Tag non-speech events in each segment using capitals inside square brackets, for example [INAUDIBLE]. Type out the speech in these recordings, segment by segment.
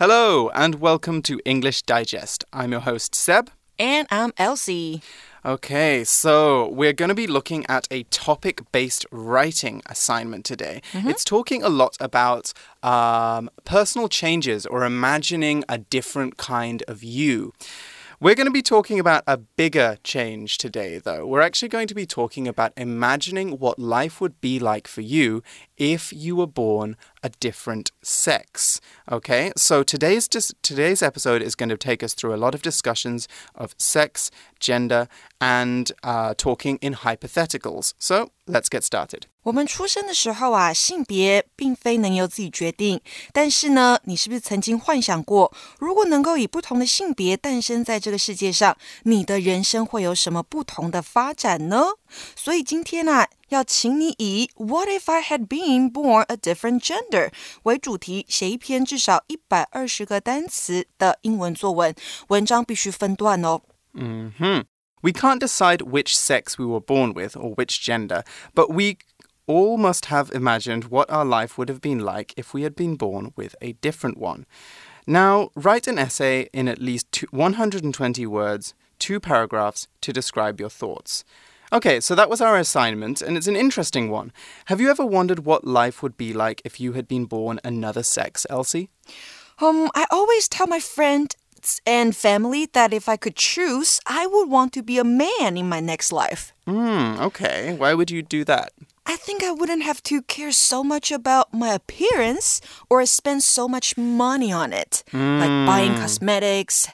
Hello, and welcome to English Digest. I'm your host, Seb. And I'm Elsie. Okay, so we're going to be looking at a topic based writing assignment today. Mm -hmm. It's talking a lot about um, personal changes or imagining a different kind of you. We're going to be talking about a bigger change today, though. We're actually going to be talking about imagining what life would be like for you if you were born a different sex. Okay, so today's today's episode is going to take us through a lot of discussions of sex, gender, and uh, talking in hypotheticals. So let's get started. 我们出生的时候啊，性别并非能由自己决定。但是呢，你是不是曾经幻想过，如果能够以不同的性别诞生在这个世界上，你的人生会有什么不同的发展呢？ 所以今天啊，要请你以 "What if I had been born a different gender" 为主题，写一篇至少一百二十个单词的英文作文。文章必须分段哦。嗯哼。We can't decide which sex we were born with or which gender, but we all must have imagined what our life would have been like if we had been born with a different one. Now, write an essay in at least 120 words, two paragraphs, to describe your thoughts. Okay, so that was our assignment, and it's an interesting one. Have you ever wondered what life would be like if you had been born another sex, Elsie? Um, I always tell my friend and family that if I could choose, I would want to be a man in my next life. Hmm, okay. Why would you do that? I think I wouldn't have to care so much about my appearance or spend so much money on it, mm. like buying hmm. cosmetics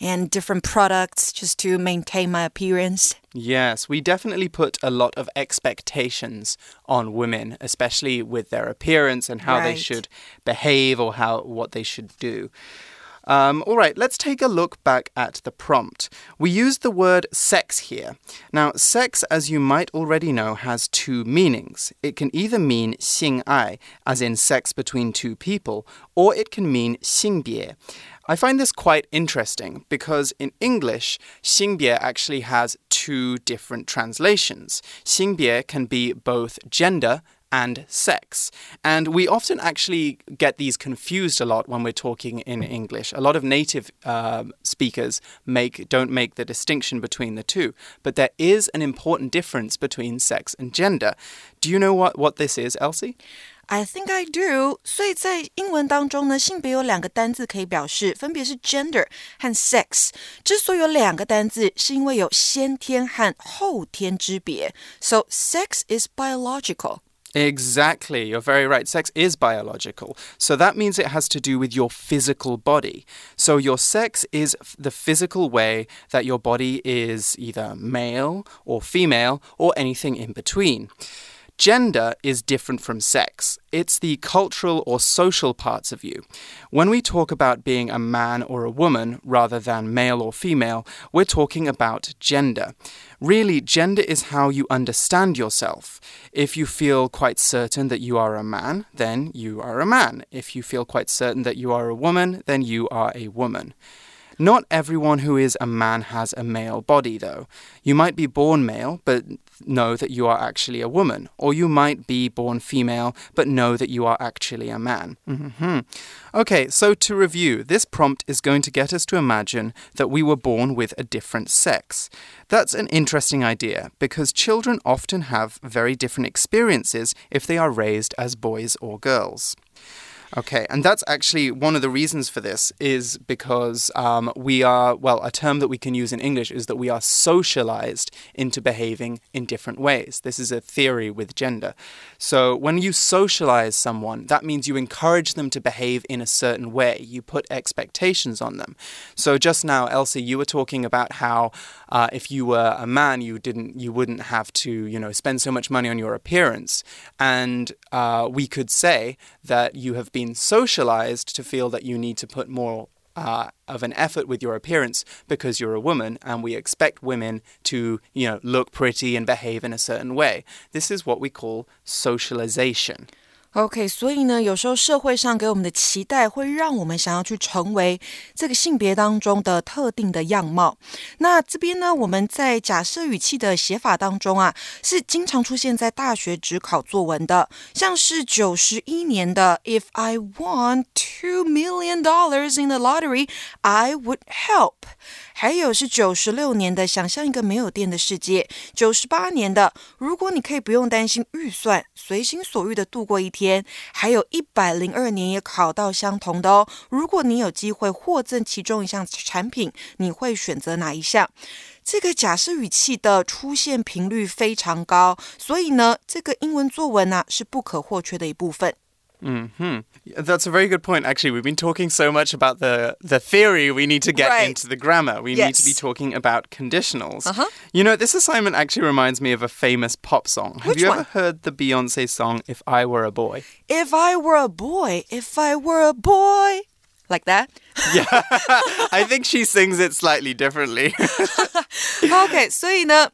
and different products just to maintain my appearance. Yes, we definitely put a lot of expectations on women, especially with their appearance and how right. they should behave or how what they should do. Um, all right, let's take a look back at the prompt. We used the word sex here. Now, sex, as you might already know, has two meanings. It can either mean 性爱, as in sex between two people, or it can mean 性别. I find this quite interesting because in English, 性别 actually has two different translations. 性别 can be both gender and sex. And we often actually get these confused a lot when we're talking in English. A lot of native uh, speakers make don't make the distinction between the two, but there is an important difference between sex and gender. Do you know what, what this is, Elsie? I think I do。所以在英文当中呢，性别有两个单字可以表示，分别是 gender 和 sex。之所以有两个单字，是因为有先天和后天之别。So sex is biological. Exactly, you're very right. Sex is biological. So that means it has to do with your physical body. So your sex is the physical way that your body is either male or female or anything in between. Gender is different from sex. It's the cultural or social parts of you. When we talk about being a man or a woman rather than male or female, we're talking about gender. Really, gender is how you understand yourself. If you feel quite certain that you are a man, then you are a man. If you feel quite certain that you are a woman, then you are a woman. Not everyone who is a man has a male body, though. You might be born male, but know that you are actually a woman, or you might be born female, but know that you are actually a man. Mm -hmm. Okay, so to review, this prompt is going to get us to imagine that we were born with a different sex. That's an interesting idea because children often have very different experiences if they are raised as boys or girls. Okay, and that's actually one of the reasons for this is because um, we are, well, a term that we can use in English is that we are socialized into behaving in different ways. This is a theory with gender. So when you socialize someone, that means you encourage them to behave in a certain way. You put expectations on them. So just now, Elsie, you were talking about how uh, if you were a man, you didn't, you wouldn't have to, you know, spend so much money on your appearance. And uh, we could say that you have been socialized to feel that you need to put more uh, of an effort with your appearance because you're a woman, and we expect women to, you know, look pretty and behave in a certain way. This is what we call socialization. OK，所以呢，有时候社会上给我们的期待会让我们想要去成为这个性别当中的特定的样貌。那这边呢，我们在假设语气的写法当中啊，是经常出现在大学只考作文的，像是九十一年的 "If I won two million dollars in the lottery, I would help"，还有是九十六年的想象一个没有电的世界，九十八年的如果你可以不用担心预算，随心所欲的度过一天。还有一百零二年也考到相同的哦。如果你有机会获赠其中一项产品，你会选择哪一项？这个假设语气的出现频率非常高，所以呢，这个英文作文呢是不可或缺的一部分。Hmm. That's a very good point. Actually, we've been talking so much about the the theory. We need to get right. into the grammar. We yes. need to be talking about conditionals. Uh-huh. You know, this assignment actually reminds me of a famous pop song. Have Which you one? ever heard the Beyonce song "If I Were a Boy"? If I were a boy, if I were a boy, like that. [LAUGHS] Yeah, [LAUGHS] I think she sings it slightly differently. [LAUGHS] OK，所以呢。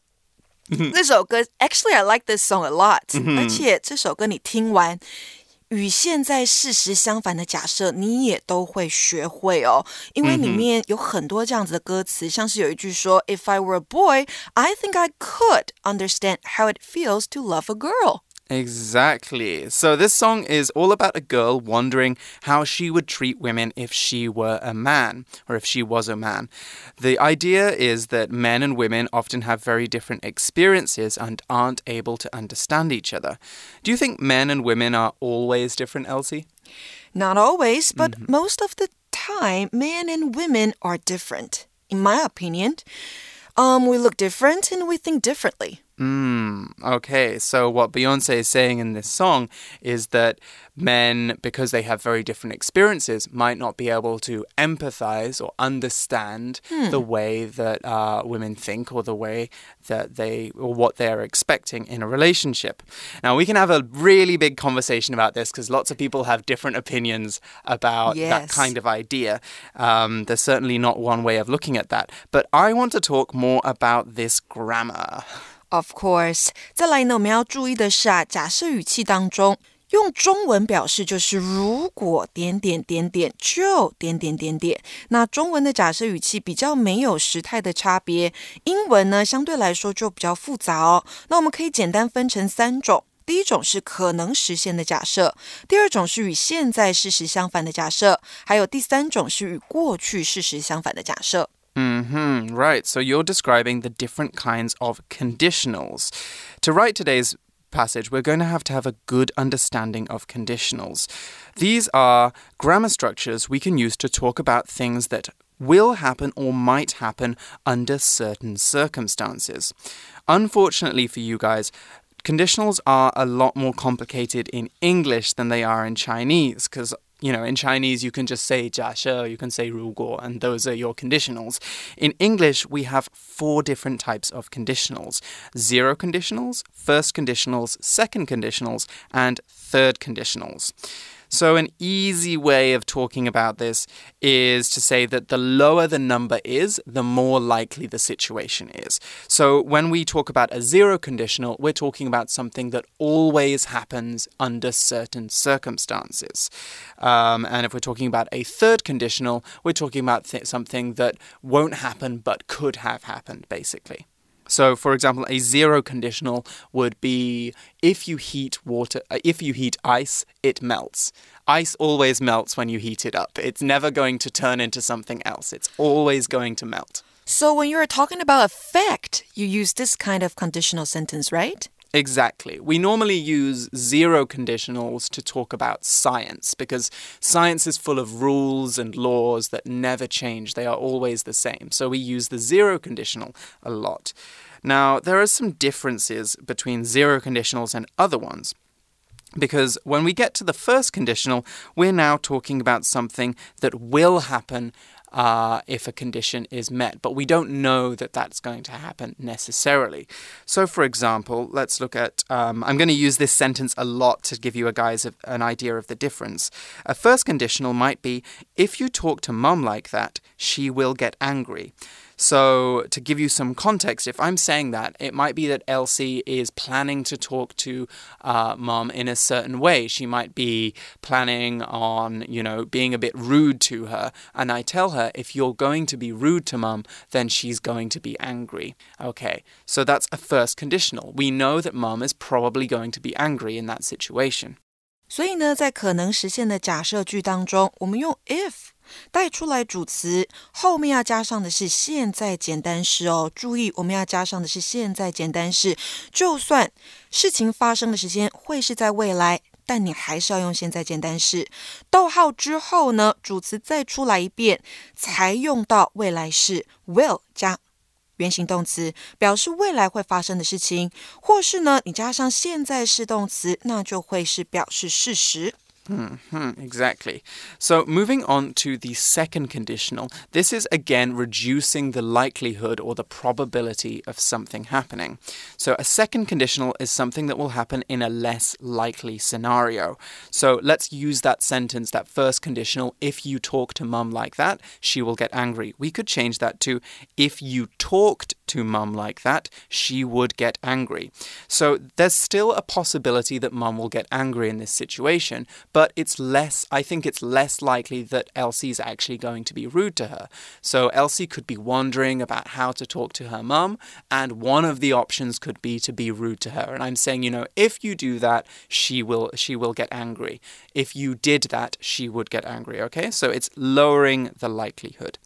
那首歌，actually I like this song a lot，、而且这首歌你听完， 与现在事实相反的假设，你也都会学会哦，因为里面有很多这样子的歌词，像是有一句说，If I were a boy, I think I could understand how it feels to love a girl. Exactly. So this song is all about a girl wondering how she would treat women if she were a man or if she was a man. The idea is that men and women often have very different experiences and aren't able to understand each other. Do you think men and women are always different, Elsie? Not always, but most of the time, men and women are different. In my opinion, um, we look different and we think differently. Mm, okay, so what Beyonce is saying in this song is that men, because they have very different experiences, might not be able to empathize or understand the way that uh, women think or the way that they or what they're expecting in a relationship. Now, we can have a really big conversation about this because lots of people have different opinions about that kind of idea. Um, there's certainly not one way of looking at that, but I want to talk more about this grammar. Of course，再来呢，我们要注意的是啊，假设语气当中用中文表示就是如果点点点点就点点点点。那中文的假设语气比较没有时态的差别，英文呢相对来说就比较复杂哦。那我们可以简单分成三种。第一种是可能实现的假设，第二种是与现在事实相反的假设，还有第三种是与过去事实相反的假设。Hmm right. So you're describing the different kinds of conditionals. To write today's passage, we're going to have to have a good understanding of conditionals. These are grammar structures we can use to talk about things that will happen or might happen under certain circumstances. Unfortunately for you guys, conditionals are a lot more complicated in English than they are in Chinese because you know, in Chinese, you can just say 假设, you can say 如果, and those are your conditionals. In English, we have four different types of conditionals zero conditionals, first conditionals, second conditionals, and third conditionals. So, an easy way of talking about this is to say that the lower the number is, the more likely the situation is. So, when we talk about a zero conditional, we're talking about something that always happens under certain circumstances. Um, and if we're talking about a third conditional, we're talking about th- something that won't happen but could have happened, basically. So, for example, a zero conditional would be if you heat water, uh, if you heat ice, it melts. Ice always melts when you heat it up. It's never going to turn into something else. It's always going to melt. So when you're talking about effect, you use this kind of conditional sentence, right? Exactly. We normally use zero conditionals to talk about science because science is full of rules and laws that never change. They are always the same. So we use the zero conditional a lot. Now, there are some differences between zero conditionals and other ones. Because when we get to the first conditional, we're now talking about something that will happen uh, if a condition is met, but we don't know that that's going to happen necessarily. So, for example, let's look at. Um, I'm going to use this sentence a lot to give you a guys a, an idea of the difference. A first conditional might be if you talk to mum like that, she will get angry. So, to give you some context, if I'm saying that, it might be that Elsie is planning to talk to uh, mom in a certain way. She might be planning on, you know, being a bit rude to her. And I tell her, if you're going to be rude to mom, then she's going to be angry. Okay, so that's a first conditional. We know that mom is probably going to be angry in that situation. 所以呢，在可能实现的假设句当中，我们用 if 带出来主词，后面要加上的是现在简单式哦。注意，我们要加上的是现在简单式。就算事情发生的时间会是在未来，但你还是要用现在简单式。逗号之后呢，主词再出来一遍，才用到未来式 will 加。原形动词表示未来会发生的事情，或是呢，你加上现在式动词，那就会是表示事实。Mm -hmm, exactly. So, moving on to the second conditional, this is again reducing the likelihood or the probability of something happening. So, a second conditional is something that will happen in a less likely scenario. So, let's use that sentence, that first conditional. If you talk to mum like that, she will get angry. We could change that to if you talked to mum like that, she would get angry. So, there's still a possibility that mum will get angry in this situation but it's less, I think it's less likely that Elsie's actually going to be rude to her. So Elsie could be wondering about how to talk to her mum, and one of the options could be to be rude to her. And I'm saying, you know, if you do that, she will she will get angry. If you did that, she would get angry. Okay, so it's lowering the likelihood.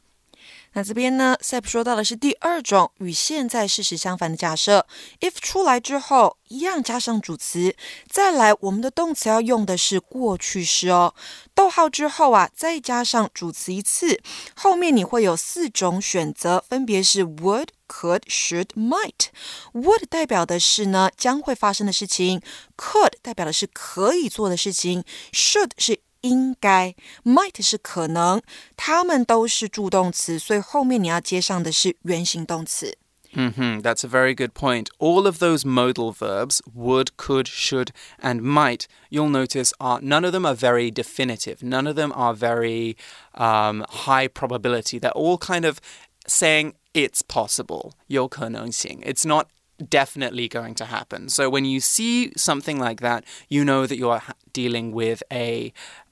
那这边呢，Sep 说到的是第二种与现在事实相反的假设。If 出来之后，一样加上主词，再来我们的动词要用的是过去式哦。逗号之后啊，再加上主词一次，后面你会有四种选择，分别是 would、could、should、might。would 代表的是呢将会发生的事情，could 代表的是可以做的事情，should 是。应该，might 是可能，它们都是助动词，所以后面你要接上的是原形动词。Mm -hmm, that's a very good point. All of those modal verbs, would, could, should, and might, you'll notice are none of them are very definitive. None of them are very um, high probability. They're all kind of saying it's possible. 有可能性. It's not definitely going to happen. So when you see something like that, you know that you're dealing with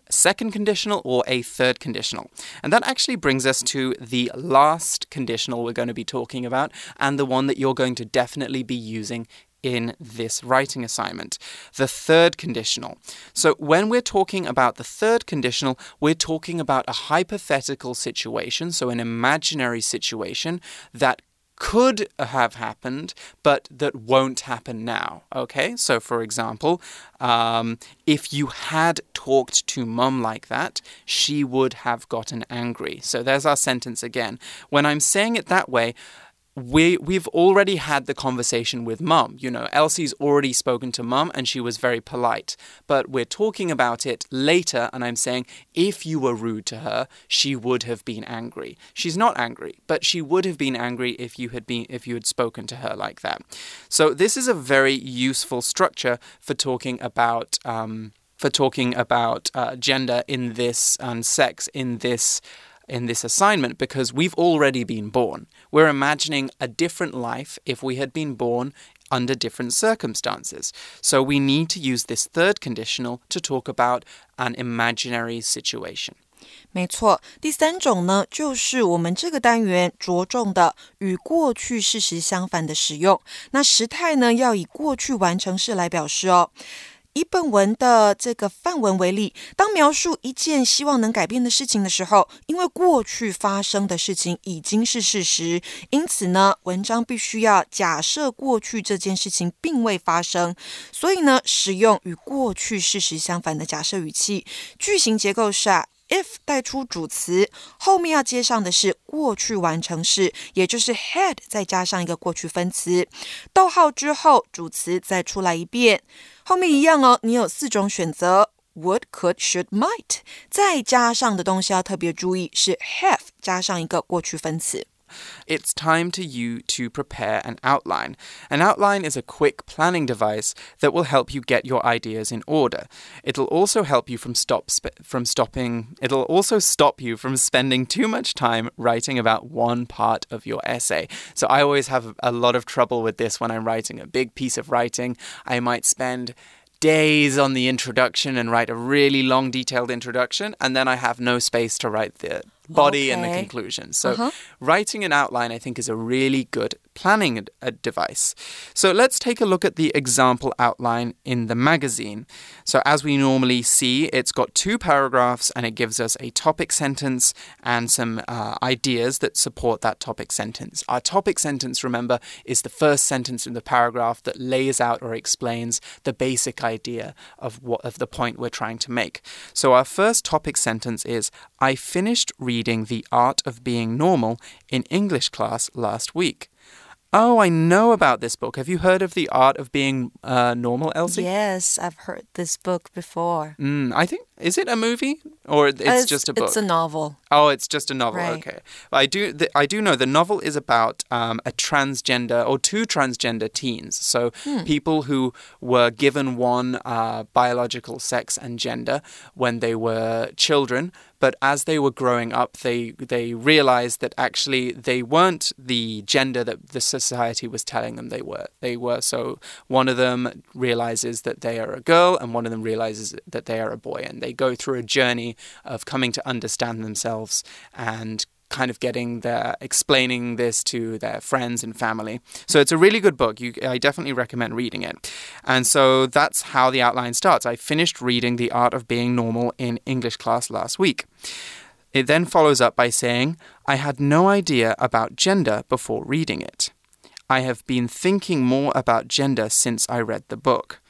second conditional or a third conditional. And that actually brings us to the last conditional we're going to be talking about, and the one that you're going to definitely be using in this writing assignment. The third conditional. So, when we're talking about the third conditional, we're talking about a hypothetical situation, so an imaginary situation that could have happened, but that won't happen now. Okay, so for example, um, if you had talked to mum like that, she would have gotten angry. So there's our sentence again. When I'm saying it that way, we we've already had the conversation with mum. You know, Elsie's already spoken to mum and she was very polite. But we're talking about it later and I'm saying if you were rude to her, she would have been angry. She's not angry, but she would have been angry if you had been if you had spoken to her like that. So this is a very useful structure for talking about um, for talking about uh, gender in this and sex in this in this assignment because we've already been born. We're imagining a different life if we had been born under different circumstances. So we need to use this third conditional to talk about an imaginary situation. 没错，第三种呢，就是我们这个单元着重的与过去事实相反的使用。那时态呢，要以过去完成式来表示哦。 以本文的这个范文为例，当描述一件希望能改变的事情的时候，因为过去发生的事情已经是事实，因此呢，文章必须要假设过去这件事情并未发生，所以呢，使用与过去事实相反的假设语气。句型结构是啊。If 带出主词，后面要接上的是过去完成式，也就是 had 再加上一个过去分词。逗号之后，主词再出来一遍，后面一样哦。你有四种选择：would、could、should、might。再加上的东西要特别注意，是 have 加上一个过去分词。It's time to you to prepare an outline. An outline is a quick planning device that will help you get your ideas in order. It'll also help you from stop from stopping. It'll also stop you from spending too much time writing about one part of your essay. So I always have a lot of trouble with this when I'm writing a big piece of writing. I might spend days on the introduction and write a really long, detailed introduction, and then I have no space to write the body okay. and the conclusion. So, uh -huh. writing an outline, I think, is a really good planning device. So let's take a look at the example outline in the magazine. So as we normally see, it's got two paragraphs and it gives us a topic sentence and some uh, ideas that support that topic sentence. Our topic sentence, remember, is the first sentence in the paragraph that lays out or explains the basic idea of what of the point we're trying to make. So our first topic sentence is I finished reading The Art of Being Normal in English class last week. Oh, I know about this book. Have you heard of The Art of Being uh, Normal, Elsie? Yes, I've heard this book before. Mm, I think is it a movie or it's, it's, just a book? It's a novel. Oh, it's just a novel. Right. Okay, I do. The, I do know the novel is about um, a transgender or two transgender teens. So hmm. people who were given one uh, biological sex and gender when they were children, but as they were growing up, they they realized that actually they weren't the gender that the society was telling them they were. They were. So one of them realizes that they are a girl, and one of them realizes that they are a boy, and they they go through a journey of coming to understand themselves and kind of getting their explaining this to their friends and family. So it's a really good book. You, I definitely recommend reading it. And so that's how the outline starts. I finished reading The Art of Being Normal in English class last week. It then follows up by saying, I had no idea about gender before reading it. I have been thinking more about gender since I read the book.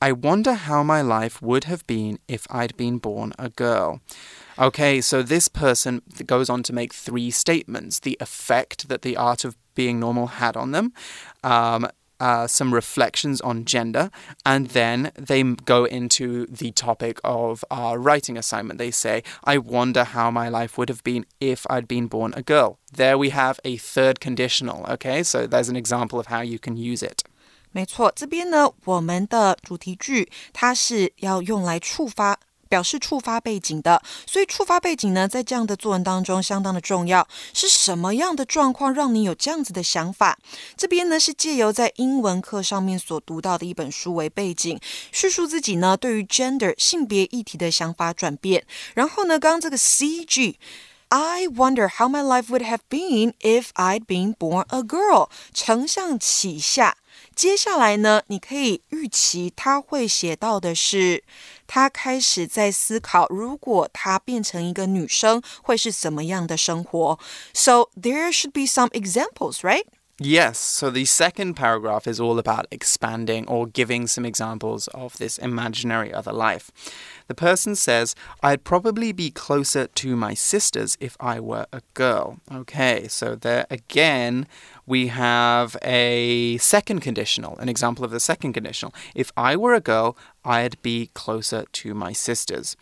I wonder how my life would have been if I'd been born a girl. Okay, so this person goes on to make three statements the effect that the art of being normal had on them, um, uh, some reflections on gender, and then they go into the topic of our writing assignment. They say, I wonder how my life would have been if I'd been born a girl. There we have a third conditional, okay? So there's an example of how you can use it. 没错，这边呢，我们的主题句它是要用来触发、表示触发背景的，所以触发背景呢，在这样的作文当中相当的重要。是什么样的状况让你有这样子的想法？这边呢是借由在英文课上面所读到的一本书为背景，叙述自己呢对于 gender 性别议题的想法转变。然后呢，刚刚这个 C G。I wonder how my life would have been if I'd been born a girl。承上启下，接下来呢，你可以预期他会写到的是，他开始在思考，如果他变成一个女生，会是怎么样的生活。So there should be some examples, right? Yes, so the second paragraph is all about expanding or giving some examples of this imaginary other life. The person says, I'd probably be closer to my sisters if I were a girl. Okay, so there again, we have a second conditional, an example of the second conditional. If I were a girl, I'd be closer to my sisters.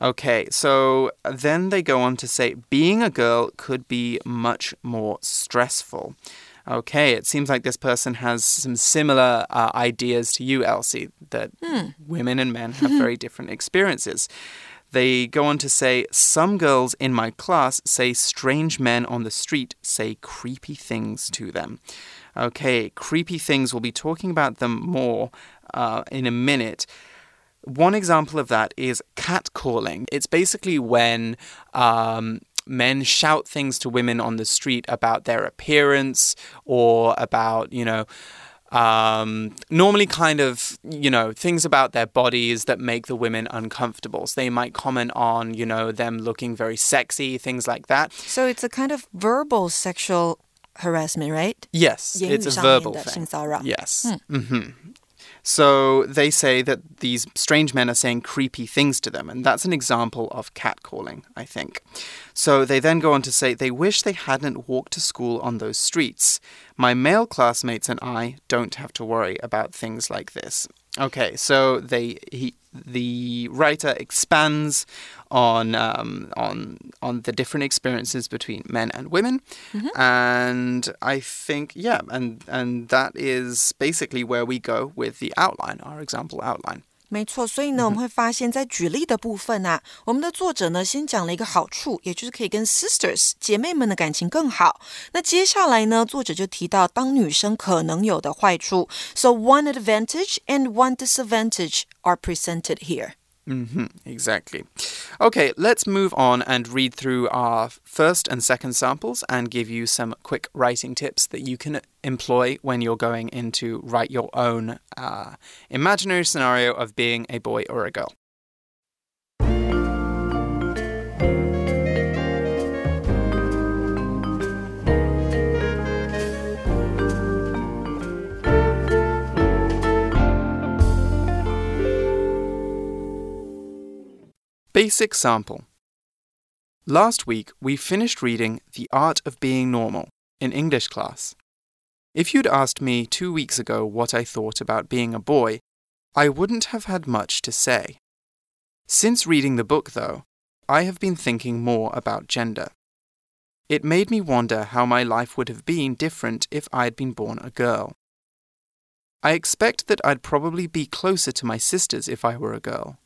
Okay, so then they go on to say, being a girl could be much more stressful. Okay, it seems like this person has some similar uh, ideas to you, Elsie, that hmm. women and men have very [LAUGHS] different experiences. They go on to say, Some girls in my class say strange men on the street say creepy things to them. Okay, creepy things, we'll be talking about them more uh, in a minute. One example of that is catcalling. It's basically when um, men shout things to women on the street about their appearance or about, you know, um, normally kind of, you know, things about their bodies that make the women uncomfortable. So they might comment on, you know, them looking very sexy, things like that. So it's a kind of verbal sexual harassment, right? Yes, it's a verbal thing. Yes. Mm -hmm. So they say that these strange men are saying creepy things to them, and that's an example of catcalling, I think. So they then go on to say they wish they hadn't walked to school on those streets. My male classmates and I don't have to worry about things like this. Okay, so they he the writer expands on um, on on the different experiences between men and women, Mm-hmm. and I think yeah, and and that is basically where we go with the outline, our example outline. 没错，所以呢，我们会发现，在举例的部分啊，我们的作者呢，先讲了一个好处，也就是可以跟 sisters 姐妹们的感情更好。那接下来呢，作者就提到当女生可能有的坏处。So one advantage and one disadvantage are presented here. Hmm exactly. Okay, let's move on and read through our first and second samples and give you some quick writing tips that you can employ when you're going in to write your own uh, imaginary scenario of being a boy or a girl. Basic sample. Last week, we finished reading The Art of Being Normal in English class. If you'd asked me two weeks ago what I thought about being a boy, I wouldn't have had much to say. Since reading the book, though, I have been thinking more about gender. It made me wonder how my life would have been different if I'd been born a girl. I expect that I'd probably be closer to my sisters if I were a girl.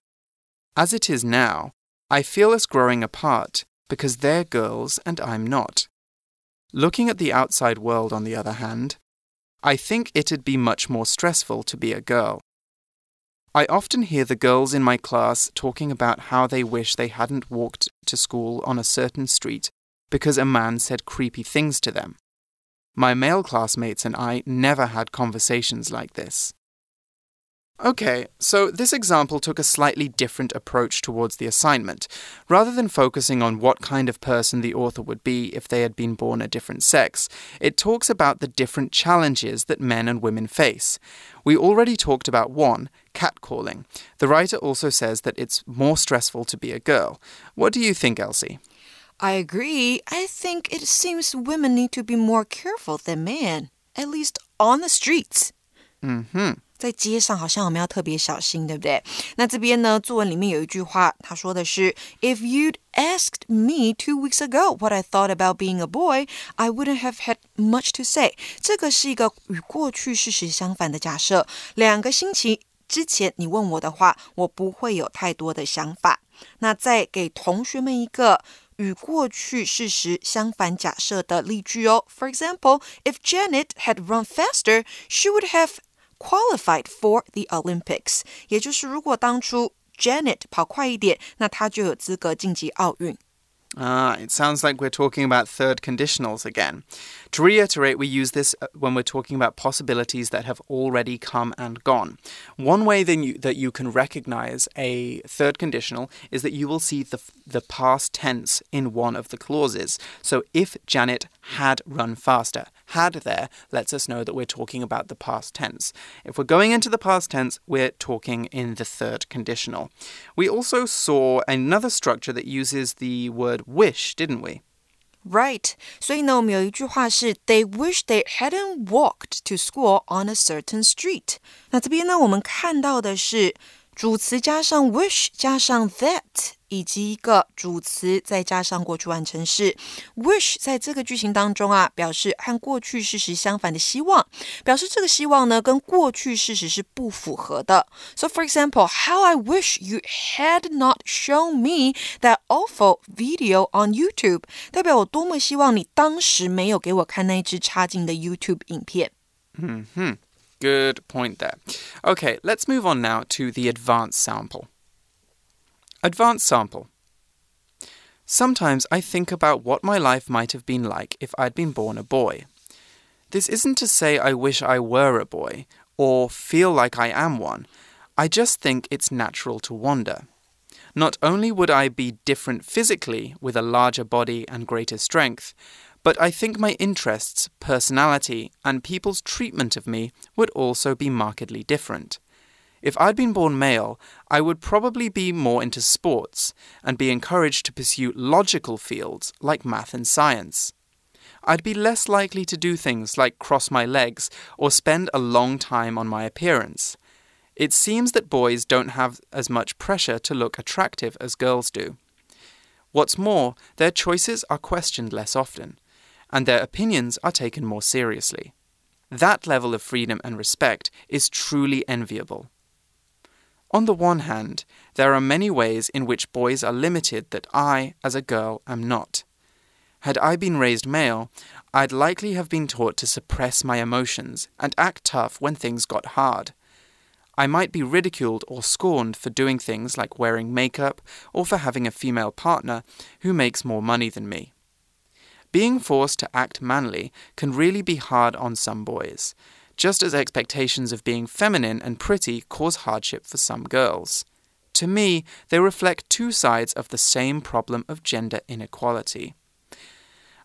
As it is now, I feel us growing apart because they're girls and I'm not. Looking at the outside world, on the other hand, I think it'd be much more stressful to be a girl. I often hear the girls in my class talking about how they wish they hadn't walked to school on a certain street because a man said creepy things to them. My male classmates and I never had conversations like this. Okay, so this example took a slightly different approach towards the assignment. Rather than focusing on what kind of person the author would be if they had been born a different sex, it talks about the different challenges that men and women face. We already talked about one, catcalling. The writer also says that it's more stressful to be a girl. What do you think, Elsie? I agree. I think it seems women need to be more careful than men, at least on the streets. hmm 在街上好像我们要特别小心，对不对？那这边呢，作文里面有一句话，他说的是：“If you'd asked me two weeks ago what I thought about being a boy, I wouldn't have had much to say。”这个是一个与过去事实相反的假设。两个星期之前你问我的话，我不会有太多的想法。那再给同学们一个与过去事实相反假设的例句哦。For example, if Janet had run faster, she would have qualified for the Olympics。也就是如果当初 Janet 跑快一点，那她就有资格晋级奥运。Ah, it sounds like we're talking about third conditionals again. To reiterate, we use this uh, when we're talking about possibilities that have already come and gone. One way then you, that you can recognize a third conditional is that you will see the, the past tense in one of the clauses. So if Janet had run faster, had there lets us know that we're talking about the past tense. If we're going into the past tense, we're talking in the third conditional. We also saw another structure that uses the word wish, didn't we? Right，所以呢，我们有一句话是 They wish they hadn't walked to school on a certain street。那这边呢，我们看到的是主词加上 wish 加上 that，以及一个主词再加上过去完成式。wish 在这个句型当中啊，表示和过去事实相反的希望，表示这个希望呢跟过去事实是不符合的。So for example, how I wish you had not shown me that awful video on YouTube，代表我多么希望你当时没有给我看那一支差劲的 YouTube 影片。 Hmm. Good point there. Okay, let's move on now to the advanced sample. Advanced sample. Sometimes I think about what my life might have been like if I'd been born a boy. This isn't to say I wish I were a boy or feel like I am one. I just think it's natural to wonder. Not only would I be different physically with a larger body and greater strength, but I think my interests, personality, and people's treatment of me would also be markedly different. If I'd been born male, I would probably be more into sports and be encouraged to pursue logical fields like math and science. I'd be less likely to do things like cross my legs or spend a long time on my appearance. It seems that boys don't have as much pressure to look attractive as girls do. What's more, their choices are questioned less often, and their opinions are taken more seriously. That level of freedom and respect is truly enviable. On the one hand, there are many ways in which boys are limited that I, as a girl, am not. Had I been raised male, I'd likely have been taught to suppress my emotions and act tough when things got hard. I might be ridiculed or scorned for doing things like wearing makeup or for having a female partner who makes more money than me. Being forced to act manly can really be hard on some boys, just as expectations of being feminine and pretty cause hardship for some girls. To me, they reflect two sides of the same problem of gender inequality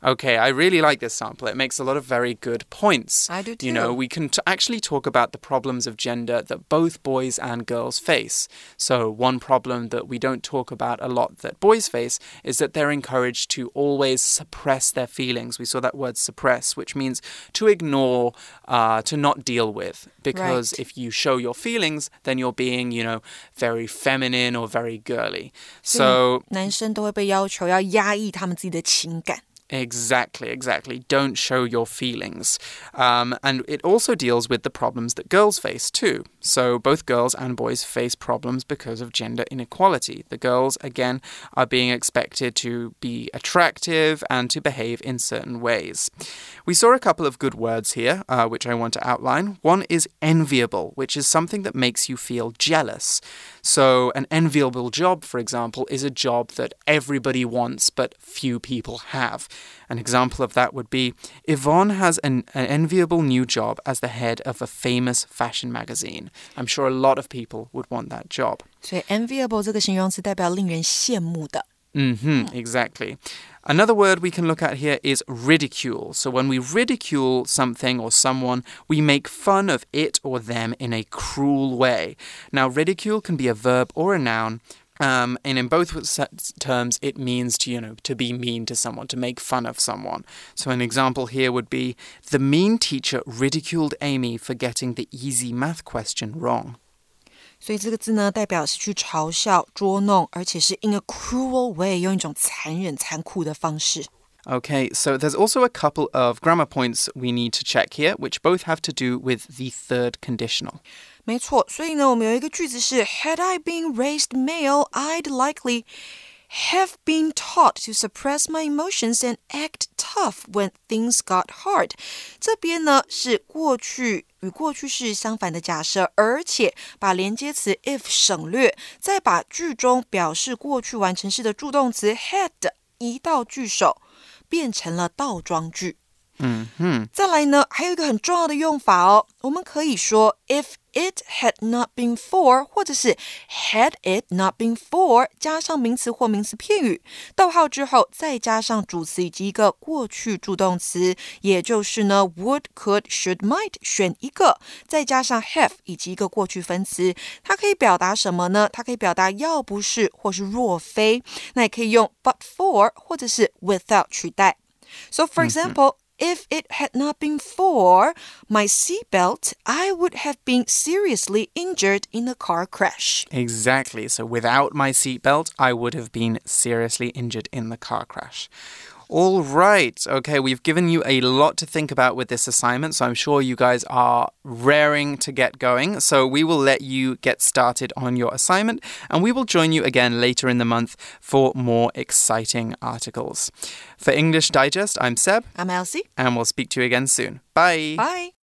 Okay, I really like this sample. It makes a lot of very good points. I do too. You know, we can t- actually talk about the problems of gender that both boys and girls face. So, one problem that we don't talk about a lot that boys face is that they're encouraged to always suppress their feelings. We saw that word suppress, which means to ignore, uh, to not deal with. Because Right. if you show your feelings, then you're being, you know, very feminine or very girly. So, 男生都会被要求要压抑他们自己的情感。 Exactly, exactly. Don't show your feelings. Um, and it also deals with the problems that girls face too. So both girls and boys face problems because of gender inequality. The girls, again, are being expected to be attractive and to behave in certain ways. We saw a couple of good words here, uh, which I want to outline. One is enviable, which is something that makes you feel jealous. So, an enviable job, for example, is a job that everybody wants but few people have. An example of that would be Yvonne has an, an enviable new job as the head of a famous fashion magazine. I'm sure a lot of people would want that job. 所以 enviable 这个形容词代表令人羡慕的。 hmm exactly. Another word we can look at here is ridicule. So when we ridicule something or someone, we make fun of it or them in a cruel way. Now, ridicule can be a verb or a noun. Um, and in both s- terms, it means to, you know, to be mean to someone, to make fun of someone. So an example here would be the mean teacher ridiculed Amy for getting the easy math question wrong. 所以这个字呢，代表是去嘲笑、捉弄，而且是 in a cruel way，用一种残忍、残酷的方式。 Okay, so there's also a couple of grammar points we need to check here, which both have to do with the third conditional. 没错，所以呢，我们有一个句子是 Had I been raised male, I'd likely have been taught to suppress my emotions and act tough when things got hard。这边呢是过去与过去式相反的假设，而且把连接词 if 省略，再把句中表示过去完成式的助动词 had 移到句首，变成了倒装句。再来呢，还有一个很重要的用法哦，我们可以说 if it had not been for，或者是 had it not been for，加上名词或名词片语，逗号之后再加上主词以及一个过去助动词，也就是呢 would、could、should、might 选一个，再加上 have 以及一个过去分词，它可以表达什么呢？它可以表达要不是或是若非，那也可以用 but for 或者是 without 取代。So, for example, if it had not been for my seatbelt, I would have been seriously injured in a car crash. Exactly. So without my seatbelt, I would have been seriously injured in the car crash. All right. Okay, we've given you a lot to think about with this assignment, so I'm sure you guys are raring to get going. So we will let you get started on your assignment, and we will join you again later in the month for more exciting articles. For English Digest, I'm Seb, I'm Elsie. and we'll speak to you again soon. Bye. Bye.